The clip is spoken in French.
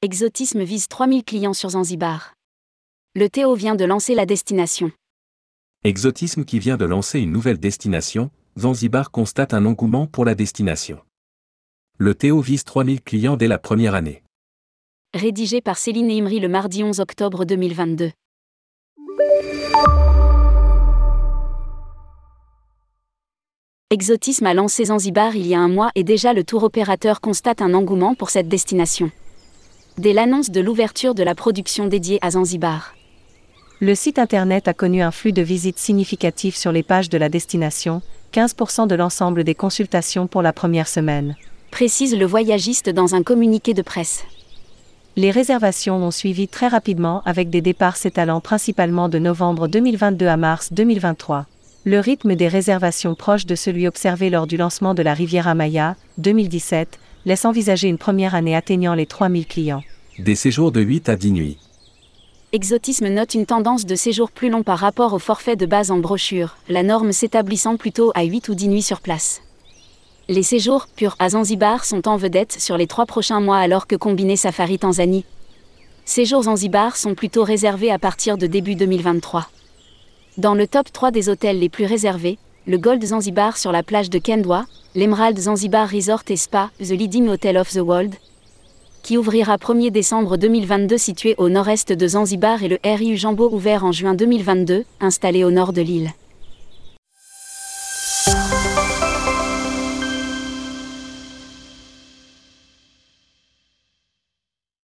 Exotisme vise 3000 clients sur Zanzibar. Le Théo vient de lancer la destination. Exotisme qui vient de lancer une nouvelle destination, Zanzibar constate un engouement pour la destination. Le Théo vise 3000 clients dès la première année. Rédigé par Céline Imri le mardi 11 octobre 2022. Exotisme a lancé Zanzibar il y a un mois et déjà le tour opérateur constate un engouement pour cette destination. Dès l'annonce de l'ouverture de la production dédiée à Zanzibar. Le site internet a connu un flux de visites significatif sur les pages de la destination, 15% de l'ensemble des consultations pour la première semaine. Précise le voyagiste dans un communiqué de presse. Les réservations ont suivi très rapidement avec des départs s'étalant principalement de novembre 2022 à mars 2023 le rythme des réservations proche de celui observé lors du lancement de la Riviera Maya, 2017, laisse envisager une première année atteignant les 3000 clients. Des séjours de 8 à 10 nuits. Exotisme note une tendance de séjour plus long par rapport au forfait de base en brochure, la norme s'établissant plutôt à 8 ou 10 nuits sur place. Les séjours purs à Zanzibar sont en vedette sur les trois prochains mois alors que combiné Safari Tanzanie. Séjours Zanzibar sont plutôt réservés à partir de début 2023. Dans le top 3 des hôtels les plus réservés, le Gold Zanzibar sur la plage de Kendwa, l'Emerald Zanzibar Resort et Spa, The Leading Hotel of the World, qui ouvrira 1er décembre 2022 situé au nord-est de Zanzibar et le RIU Jambo ouvert en juin 2022, installé au nord de l'île.